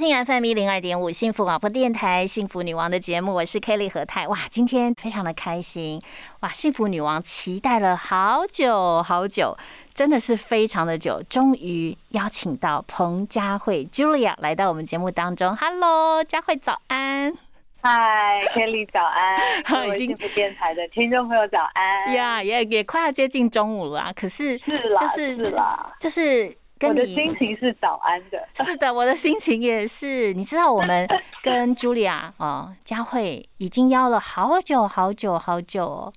听 FM 一零二点五幸福广播电台《幸福女王》的节目，我是 Kelly 何泰。哇，今天非常的开心哇！幸福女王期待了好久好久，真的是非常的久，终于邀请到彭佳慧 Julia 来到我们节目当中。Hello，佳慧早安。嗨，Kelly 早安，各位幸福电台的听众朋友早安。呀，也也快要接近中午了，可是是啦，是啦，就是。我的心情是早安的，是的，我的心情也是。你知道，我们 跟茱莉亚哦，佳慧已经邀了好久好久好久哦，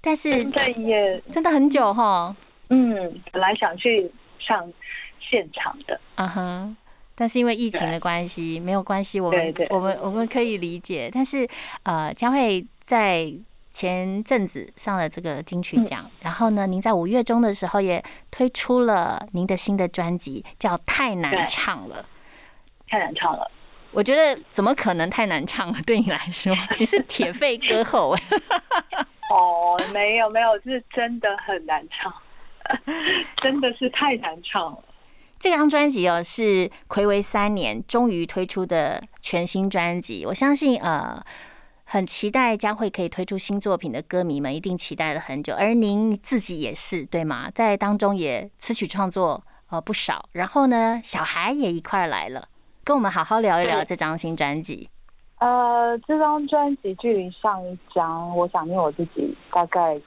但是真的也真的很久哈。嗯，本来想去上现场的，嗯哼，但是因为疫情的关系，没有关系，我们我们我们可以理解。但是呃，佳慧在。前阵子上了这个金曲奖，然后呢，您在五月中的时候也推出了您的新的专辑，叫《太难唱了》。太难唱了，我觉得怎么可能太难唱了？对你来说，你是铁肺歌后哎。哦，没有没有，是真的很难唱，真的是太难唱了。这张专辑哦，是暌违三年终于推出的全新专辑，我相信呃。很期待将会可以推出新作品的歌迷们一定期待了很久，而您自己也是对吗？在当中也词曲创作呃不少，然后呢，小孩也一块来了，跟我们好好聊一聊这张新专辑。呃，这张专辑距离上一张，我想念我自己大概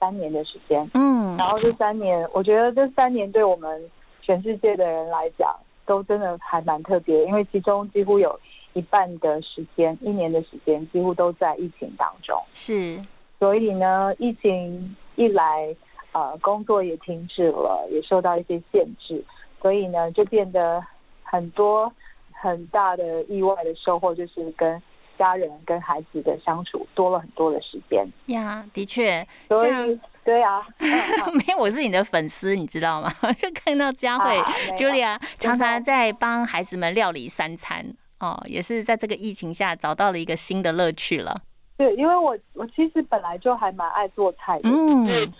三年的时间。嗯，然后这三年，我觉得这三年对我们全世界的人来讲，都真的还蛮特别，因为其中几乎有。一半的时间，一年的时间几乎都在疫情当中。是，所以呢，疫情一来，呃，工作也停止了，也受到一些限制，所以呢，就变得很多很大的意外的收获，就是跟家人、跟孩子的相处多了很多的时间。呀，的确，所以对啊，没有，我是你的粉丝，你知道吗？就看到佳慧、Julia 常常在帮孩子们料理三餐。哦，也是在这个疫情下找到了一个新的乐趣了。对，因为我我其实本来就还蛮爱做菜的，嗯，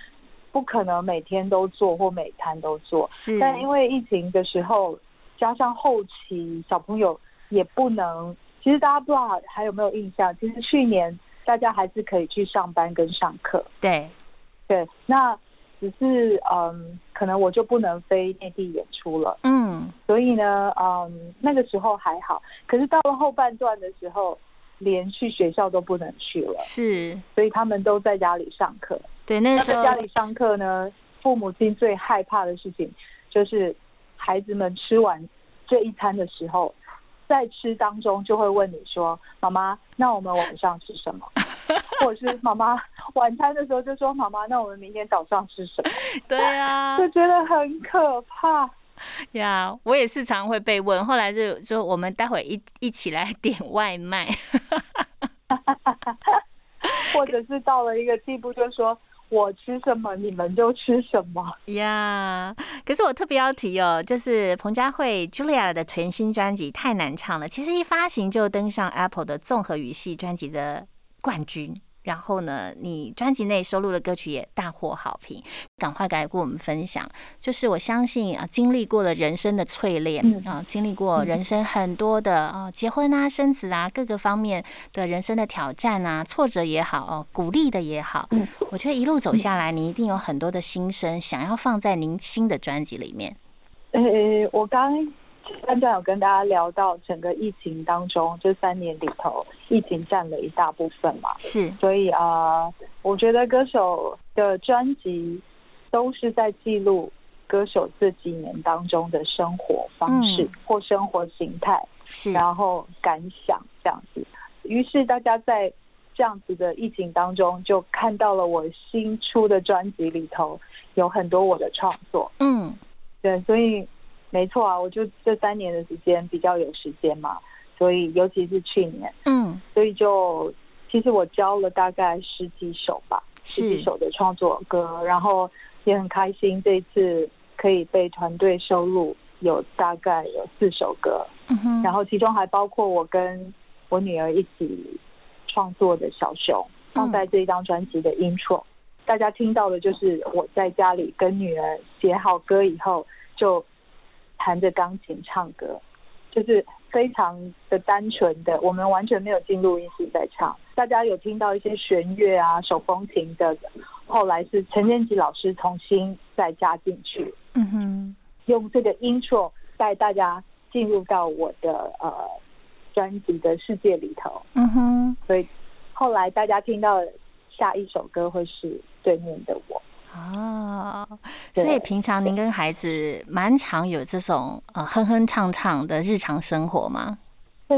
不可能每天都做或每餐都做。是，但因为疫情的时候，加上后期小朋友也不能，其实大家不知道还有没有印象？其实去年大家还是可以去上班跟上课。对，对，那。只是嗯，可能我就不能飞内地演出了，嗯，所以呢，嗯，那个时候还好。可是到了后半段的时候，连去学校都不能去了，是，所以他们都在家里上课。对，那时候家里上课呢，父母亲最害怕的事情就是孩子们吃完这一餐的时候，在吃当中就会问你说：“妈妈，那我们晚上吃什么？”或者是妈妈晚餐的时候就说：“妈妈，那我们明天早上吃什么？” 对啊，就觉得很可怕呀。我也是常会被问，后来就说我们待会一一起来点外卖，或者是到了一个地步，就说我吃什么你们就吃什么呀。可是我特别要提哦，就是彭佳慧 Julia 的全新专辑太难唱了，其实一发行就登上 Apple 的综合语系专辑的。冠军，然后呢，你专辑内收录的歌曲也大获好评。赶快来跟我们分享，就是我相信啊，经历过了人生的淬炼啊，经历过人生很多的啊，结婚啊、生子啊，各个方面的人生的挑战啊，挫折也好哦，鼓励的也好，我觉得一路走下来，你一定有很多的心声想要放在您新的专辑里面。呃，我刚。刚刚有跟大家聊到整个疫情当中，这三年里头，疫情占了一大部分嘛。是，所以啊，我觉得歌手的专辑都是在记录歌手这几年当中的生活方式或生活形态，是，然后感想这样子。于是大家在这样子的疫情当中，就看到了我新出的专辑里头有很多我的创作。嗯，对，所以。没错啊，我就这三年的时间比较有时间嘛，所以尤其是去年，嗯，所以就其实我教了大概十几首吧，十几首的创作歌，然后也很开心，这一次可以被团队收录，有大概有四首歌，嗯哼，然后其中还包括我跟我女儿一起创作的小熊，放在这一张专辑的 intro，大家听到的就是我在家里跟女儿写好歌以后，就弹着钢琴唱歌，就是非常的单纯的，我们完全没有进录音室在唱。大家有听到一些弦乐啊、手风琴的，后来是陈建吉老师重新再加进去，嗯哼，用这个 intro 带大家进入到我的呃专辑的世界里头，嗯哼，所以后来大家听到下一首歌会是对面的我，哦，所以平常您跟孩子蛮常有这种呃哼哼唱唱的日常生活吗？呃，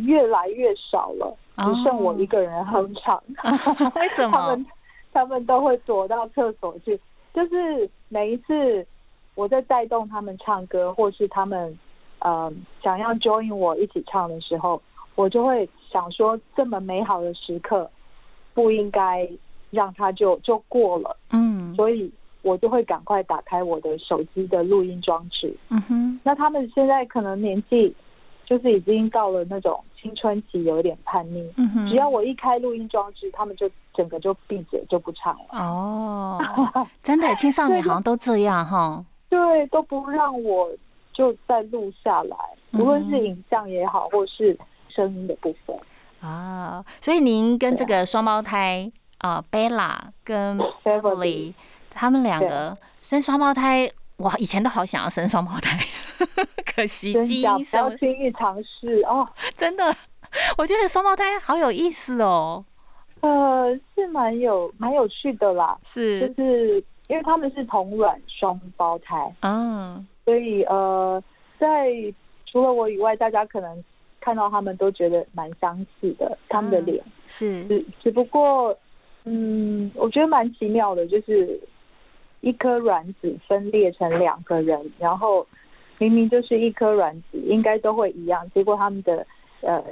越来越少了。只剩我一个人哼唱，为什么？他们他们都会躲到厕所去。就是每一次我在带动他们唱歌，或是他们呃想要 join 我一起唱的时候，我就会想说，这么美好的时刻不应该让他就就过了。嗯，所以我就会赶快打开我的手机的录音装置。嗯哼，那他们现在可能年纪就是已经到了那种。青春期有点叛逆，只要我一开录音装置，他们就整个就闭嘴就不唱了。哦，真的，青少年好像都这样哈。对，都不让我就再录下来，无论是影像也好，或是声音的部分。啊，所以您跟这个双胞胎啊，Bella 跟 Beverly，他们两个生双胞胎。我以前都好想要生双胞胎，可惜基因不要轻易尝试哦。真的，我觉得双胞胎好有意思哦。呃，是蛮有蛮有趣的啦。是，就是因为他们是同卵双胞胎，嗯，所以呃，在除了我以外，大家可能看到他们都觉得蛮相似的，他们的脸是，只只不过，嗯，我觉得蛮奇妙的，就是。一颗卵子分裂成两个人，然后明明就是一颗卵子，应该都会一样，结果他们的呃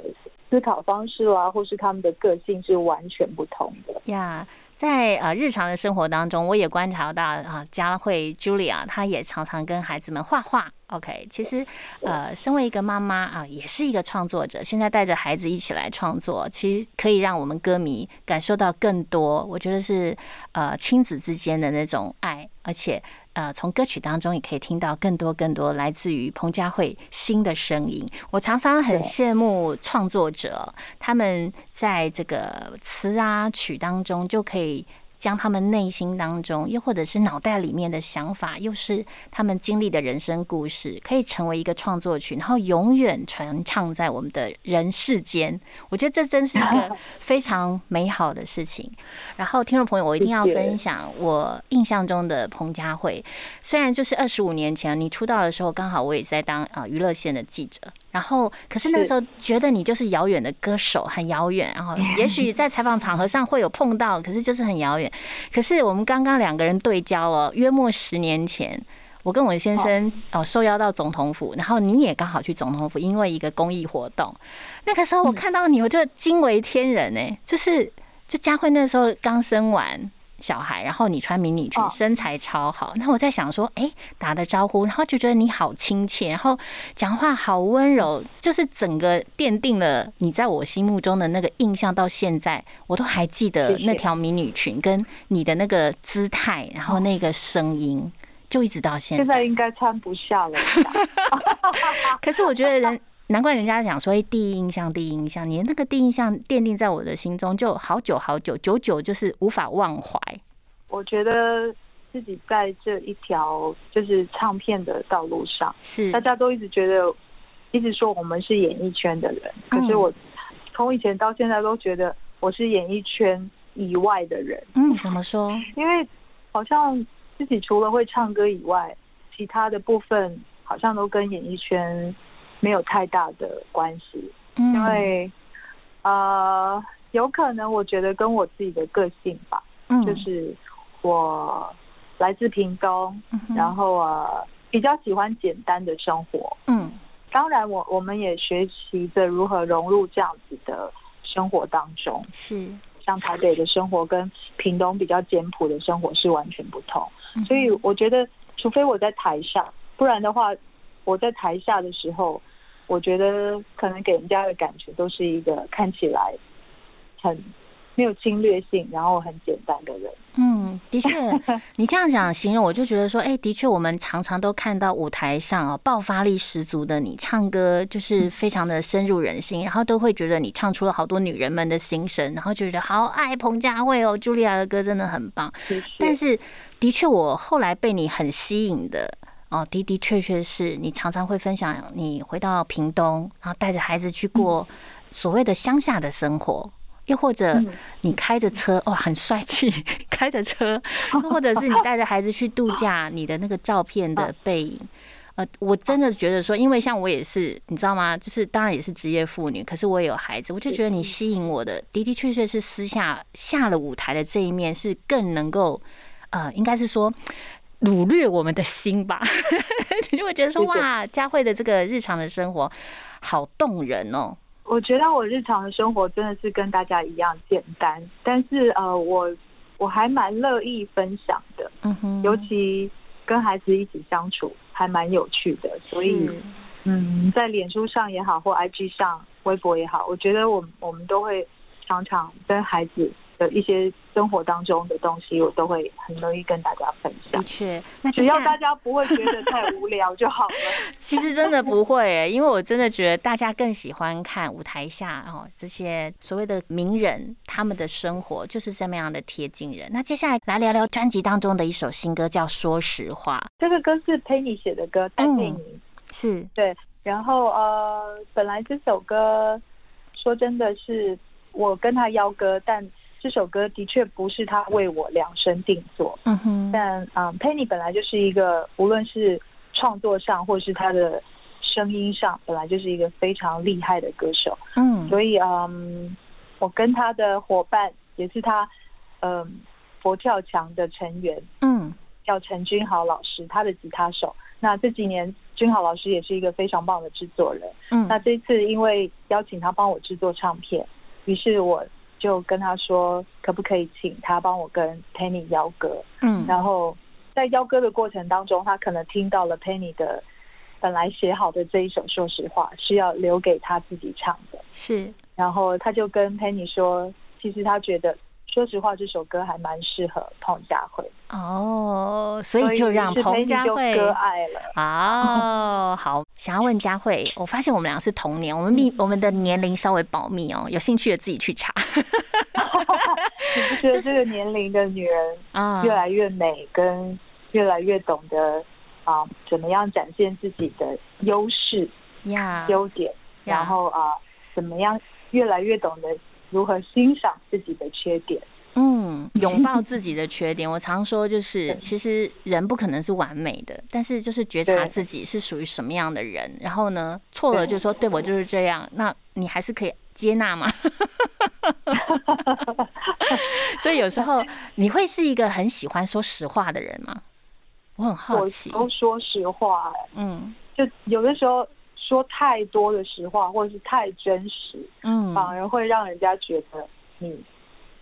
思考方式啦，或是他们的个性是完全不同的呀。在呃日常的生活当中，我也观察到啊，佳慧 Julia 她也常常跟孩子们画画。OK，其实呃，身为一个妈妈啊，也是一个创作者，现在带着孩子一起来创作，其实可以让我们歌迷感受到更多。我觉得是呃亲子之间的那种爱，而且。呃，从歌曲当中也可以听到更多更多来自于彭佳慧新的声音。我常常很羡慕创作者，他们在这个词啊曲当中就可以。将他们内心当中，又或者是脑袋里面的想法，又是他们经历的人生故事，可以成为一个创作曲，然后永远传唱在我们的人世间。我觉得这真是一个 非常美好的事情。然后，听众朋友，我一定要分享我印象中的彭佳慧。虽然就是二十五年前你出道的时候，刚好我也在当啊娱乐线的记者。然后，可是那个时候觉得你就是遥远的歌手，很遥远。然后，也许在采访场合上会有碰到，可是就是很遥远。可是我们刚刚两个人对焦了，约莫十年前，我跟我先生哦受邀到总统府，然后你也刚好去总统府，因为一个公益活动。那个时候我看到你，我就惊为天人哎，就是就佳慧那时候刚生完。小孩，然后你穿迷你裙，身材超好。那我在想说，哎，打的招呼，然后就觉得你好亲切，然后讲话好温柔，就是整个奠定了你在我心目中的那个印象。到现在，我都还记得那条迷你裙跟你的那个姿态，然后那个声音，就一直到现在。现在应该穿不下了。可是我觉得人。难怪人家讲说，哎，第一印象，第一印象，你那个第一印象奠定在我的心中，就好久好久，久久就是无法忘怀。我觉得自己在这一条就是唱片的道路上，是大家都一直觉得，一直说我们是演艺圈的人，可是我从以前到现在都觉得我是演艺圈以外的人。嗯，怎么说？因为好像自己除了会唱歌以外，其他的部分好像都跟演艺圈。没有太大的关系，因为呃，有可能我觉得跟我自己的个性吧，就是我来自屏东，然后呃比较喜欢简单的生活，嗯，当然我我们也学习着如何融入这样子的生活当中。是，像台北的生活跟屏东比较简朴的生活是完全不同。所以我觉得，除非我在台上，不然的话，我在台下的时候，我觉得可能给人家的感觉都是一个看起来很。没有侵略性，然后很简单的人。嗯，的确，你这样讲形容，我就觉得说，哎，的确，我们常常都看到舞台上哦，爆发力十足的你，唱歌就是非常的深入人心，然后都会觉得你唱出了好多女人们的心声，然后就觉得好爱彭佳慧哦，茱莉亚的歌真的很棒。但是，的确，我后来被你很吸引的哦，的的确确是你常常会分享你回到屏东，然后带着孩子去过所谓的乡下的生活。又或者你开着车哇，很帅气，开着车；或者是你带着孩子去度假，你的那个照片的背影，呃，我真的觉得说，因为像我也是，你知道吗？就是当然也是职业妇女，可是我也有孩子，我就觉得你吸引我的的的确确是私下下了舞台的这一面，是更能够呃，应该是说掳掠我们的心吧？你就会觉得说，哇，佳慧的这个日常的生活好动人哦。我觉得我日常的生活真的是跟大家一样简单，但是呃，我我还蛮乐意分享的，嗯哼，尤其跟孩子一起相处还蛮有趣的，所以嗯，在脸书上也好，或 IG 上、微博也好，我觉得我我们都会常常跟孩子。的一些生活当中的东西，我都会很乐意跟大家分享。的确，那只要大家不会觉得太无聊就好了。其实真的不会，因为我真的觉得大家更喜欢看舞台下哦这些所谓的名人他们的生活就是这么样的贴近人。那接下来来聊聊专辑当中的一首新歌，叫《说实话》。这个歌是 Penny 写的歌，戴佩妮是对。然后呃，本来这首歌说真的是我跟他邀歌，但这首歌的确不是他为我量身定做，嗯哼。但嗯，Penny 本来就是一个，无论是创作上或是他的声音上，本来就是一个非常厉害的歌手，嗯。所以嗯，我跟他的伙伴也是他嗯佛跳墙的成员，嗯，叫陈君豪老师，他的吉他手。那这几年君豪老师也是一个非常棒的制作人，嗯。那这次因为邀请他帮我制作唱片，于是我。就跟他说，可不可以请他帮我跟 Penny 邀歌？嗯，然后在邀歌的过程当中，他可能听到了 Penny 的本来写好的这一首，说实话是要留给他自己唱的。是，然后他就跟 Penny 说，其实他觉得说实话这首歌还蛮适合彭佳慧。哦，所以就让彭佳慧割爱了。哦，好，想要问佳慧，我发现我们俩是同年，我们密我们的年龄稍微保密哦，有兴趣的自己去查。你不觉得这个年龄的女人啊，越来越美，跟越来越懂得啊，怎么样展现自己的优势呀、优点，然后啊，怎么样越来越懂得如何欣赏自己的缺点。嗯，拥抱 自己的缺点。我常说，就是其实人不可能是完美的，但是就是觉察自己是属于什么样的人。然后呢，错了就说对我就是这样，那你还是可以接纳吗？所以有时候你会是一个很喜欢说实话的人吗？我很好奇。都说实话，嗯，就有的时候说太多的实话，或者是太真实，嗯，反而会让人家觉得你。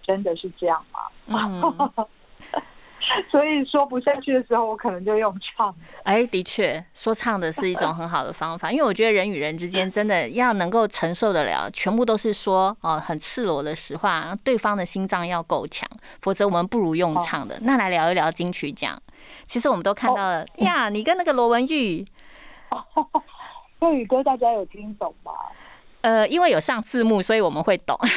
真的是这样吗？嗯，所以说不下去的时候，我可能就用唱。哎，的确，说唱的是一种很好的方法，因为我觉得人与人之间真的要能够承受得了，全部都是说哦很赤裸的实话，对方的心脏要够强，否则我们不如用唱的。那来聊一聊金曲奖，其实我们都看到了呀，你跟那个罗文玉，粤语歌大家有听懂吗？呃，因为有上字幕，所以我们会懂。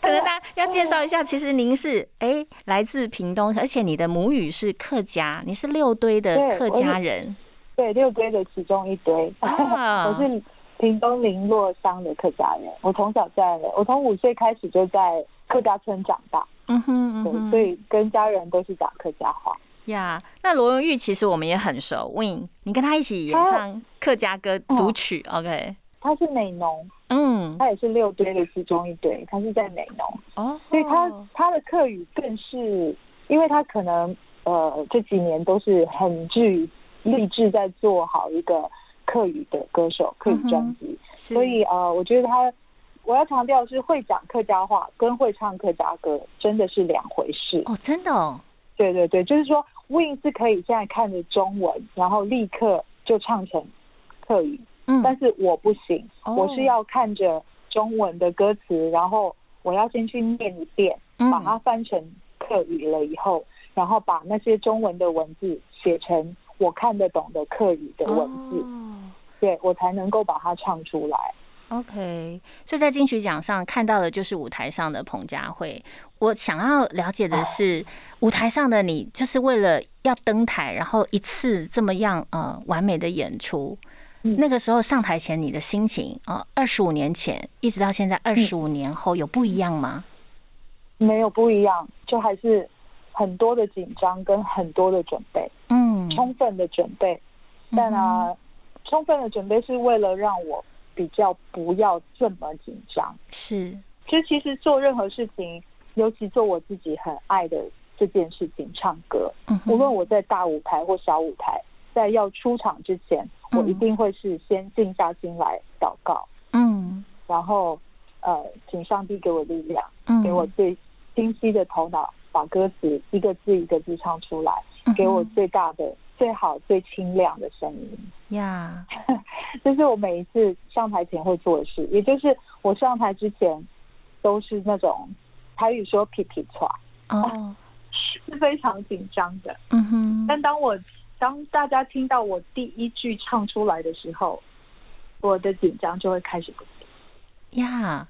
可能大家要介绍一下，其实您是哎来自屏东，而且你的母语是客家，你是六堆的客家人。对，六堆的其中一堆。我是屏东林洛乡的客家人，我从小在，我从五岁开始就在客家村长大。嗯哼，对，所以跟家人都是讲客家话。呀，那罗文玉其实我们也很熟，Win，你跟他一起演唱客家歌组曲，OK？他是美农，嗯，他也是六堆的其中一堆，他是在美农哦，所以他他的客语更是，因为他可能呃这几年都是很具励志在做好一个客语的歌手，客语专辑。所以呃，我觉得他，我要强调是会讲客家话跟会唱客家歌真的是两回事哦，真的哦。对对对，就是说 Win 是可以现在看着中文，然后立刻就唱成客语，嗯，但是我不行，我是要看着中文的歌词，然后我要先去念一遍，把它翻成客语了以后，然后把那些中文的文字写成我看得懂的客语的文字，对我才能够把它唱出来。OK，所以在金曲奖上看到的就是舞台上的彭佳慧。我想要了解的是，舞台上的你，就是为了要登台，然后一次这么样呃完美的演出。那个时候上台前你的心情啊，二十五年前一直到现在二十五年后有不一样吗？没有不一样，就还是很多的紧张跟很多的准备，嗯，充分的准备。但啊，充分的准备是为了让我。比较不要这么紧张，是。就其实做任何事情，尤其做我自己很爱的这件事情，唱歌。嗯。无论我在大舞台或小舞台，在要出场之前，我一定会是先静下心来祷告。嗯。然后，呃，请上帝给我力量，给我最清晰的头脑，把歌词一个字一个字唱出来，给我最大的。最好最清亮的声音呀，这是我每一次上台前会做的事。也就是我上台之前都是那种台语说皮皮喘哦，是非常紧张的。嗯哼，但当我当大家听到我第一句唱出来的时候，我的紧张就会开始不见。呀，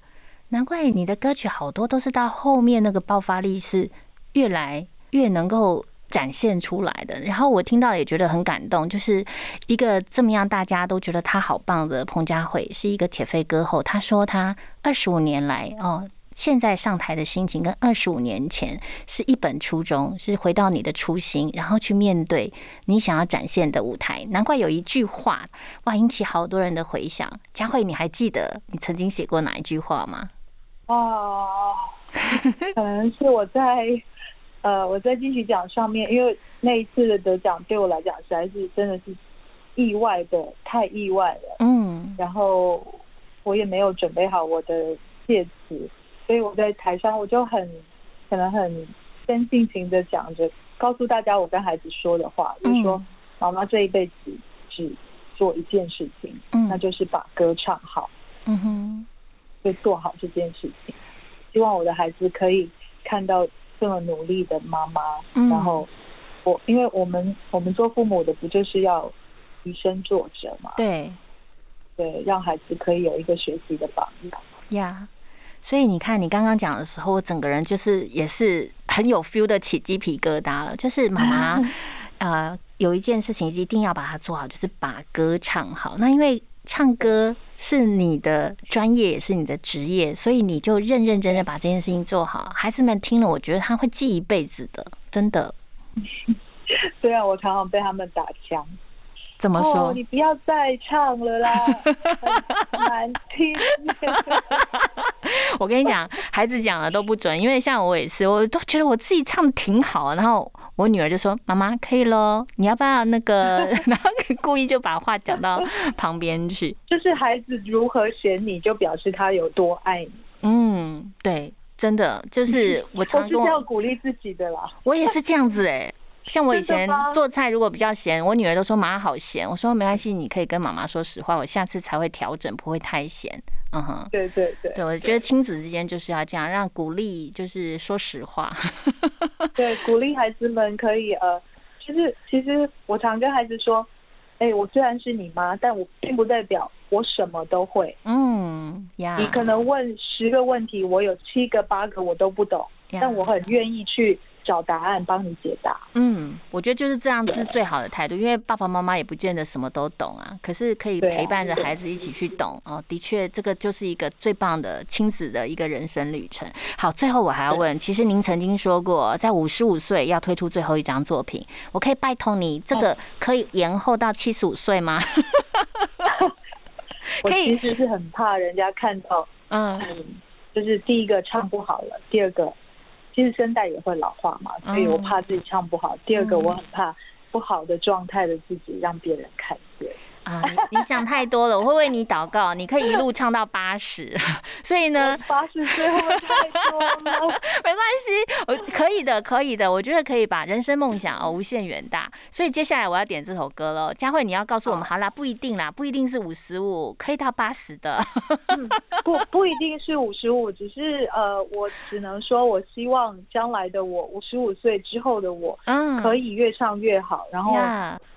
难怪你的歌曲好多都是到后面那个爆发力是越来越能够。展现出来的，然后我听到也觉得很感动，就是一个这么样大家都觉得他好棒的彭佳慧，是一个铁肺歌后。他说他二十五年来哦，现在上台的心情跟二十五年前是一本初衷，是回到你的初心，然后去面对你想要展现的舞台。难怪有一句话哇，引起好多人的回响。佳慧，你还记得你曾经写过哪一句话吗？哦，可能是我在。呃，我在金曲奖上面，因为那一次的得奖对我来讲实在是真的是意外的，太意外了。嗯，然后我也没有准备好我的谢词，所以我在台上我就很可能很真性情的讲着，告诉大家我跟孩子说的话，就是说妈妈这一辈子只做一件事情，那就是把歌唱好。嗯哼，就做好这件事情，希望我的孩子可以看到。这么努力的妈妈，然后我，因为我们我们做父母的不就是要以身作则嘛？对，对，让孩子可以有一个学习的榜样。呀，所以你看，你刚刚讲的时候，我整个人就是也是很有 feel 的起鸡皮疙瘩了。就是妈妈，呃，有一件事情一定要把它做好，就是把歌唱好。那因为唱歌。是你的专业，也是你的职业，所以你就认认真真把这件事情做好。孩子们听了，我觉得他会记一辈子的，真的。虽然我常常被他们打枪，怎么说？你不要再唱了啦，难听。我跟你讲，孩子讲的都不准，因为像我也是，我都觉得我自己唱的挺好，然后。我女儿就说：“妈妈可以喽，你要不要那个？” 然后故意就把话讲到旁边去。就是孩子如何选你，就表示他有多爱你。嗯，对，真的就是 我常是这样鼓励自己的啦。我也是这样子哎。像我以前做菜，如果比较咸，我女儿都说妈妈好咸。我说没关系，你可以跟妈妈说实话，我下次才会调整，不会太咸。嗯哼，对对对，对我觉得亲子之间就是要这样，让鼓励就是说实话。对，鼓励孩子们可以呃，其实其实我常跟孩子说，哎，我虽然是你妈，但我并不代表我什么都会。嗯呀，你可能问十个问题，我有七个八个我都不懂，但我很愿意去。找答案，帮你解答。嗯，我觉得就是这样是最好的态度，因为爸爸妈妈也不见得什么都懂啊。可是可以陪伴着孩子一起去懂哦。的确，这个就是一个最棒的亲子的一个人生旅程。好，最后我还要问，其实您曾经说过，在五十五岁要推出最后一张作品，我可以拜托你，这个可以延后到七十五岁吗？我其实是很怕人家看到，嗯，就是第一个唱不好了，第二个。其实声带也会老化嘛，所以我怕自己唱不好。第二个，我很怕不好的状态的自己让别人看岁。啊，你你想太多了，我会为你祷告，你可以一路唱到八十，所以呢，八十岁会太多了，没关系，我可以的，可以的，我觉得可以把人生梦想哦无限远大。所以接下来我要点这首歌了，佳慧，你要告诉我们，好啦，不一定啦，不一定是五十五，可以到八十的，不不一定是五十五，只是呃，我只能说我希望将来的我五十五岁之后的我，嗯，可以越唱越好，然后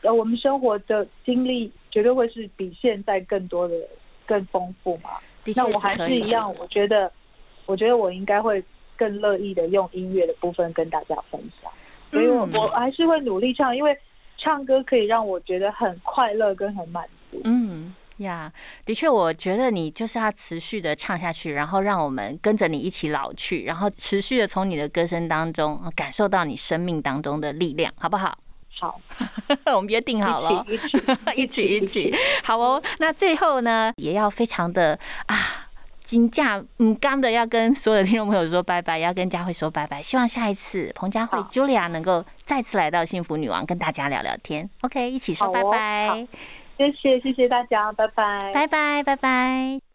呃，我们生活的经历。绝对会是比现在更多的、更丰富嘛？那我还是一样，我觉得，我觉得我应该会更乐意的用音乐的部分跟大家分享，所以我我还是会努力唱，因为唱歌可以让我觉得很快乐跟很满足。嗯呀，的确，我觉得你就是要持续的唱下去，然后让我们跟着你一起老去，然后持续的从你的歌声当中感受到你生命当中的力量，好不好？好，我们约定好了，一起 一起，好哦。那最后呢，也要非常的啊，金价嗯刚的要跟所有的听众朋友说拜拜，要跟佳慧说拜拜。希望下一次彭佳慧 Julia 能够再次来到幸福女王，跟大家聊聊天。OK，一起说拜拜。谢谢谢谢大家，拜拜，拜拜拜拜。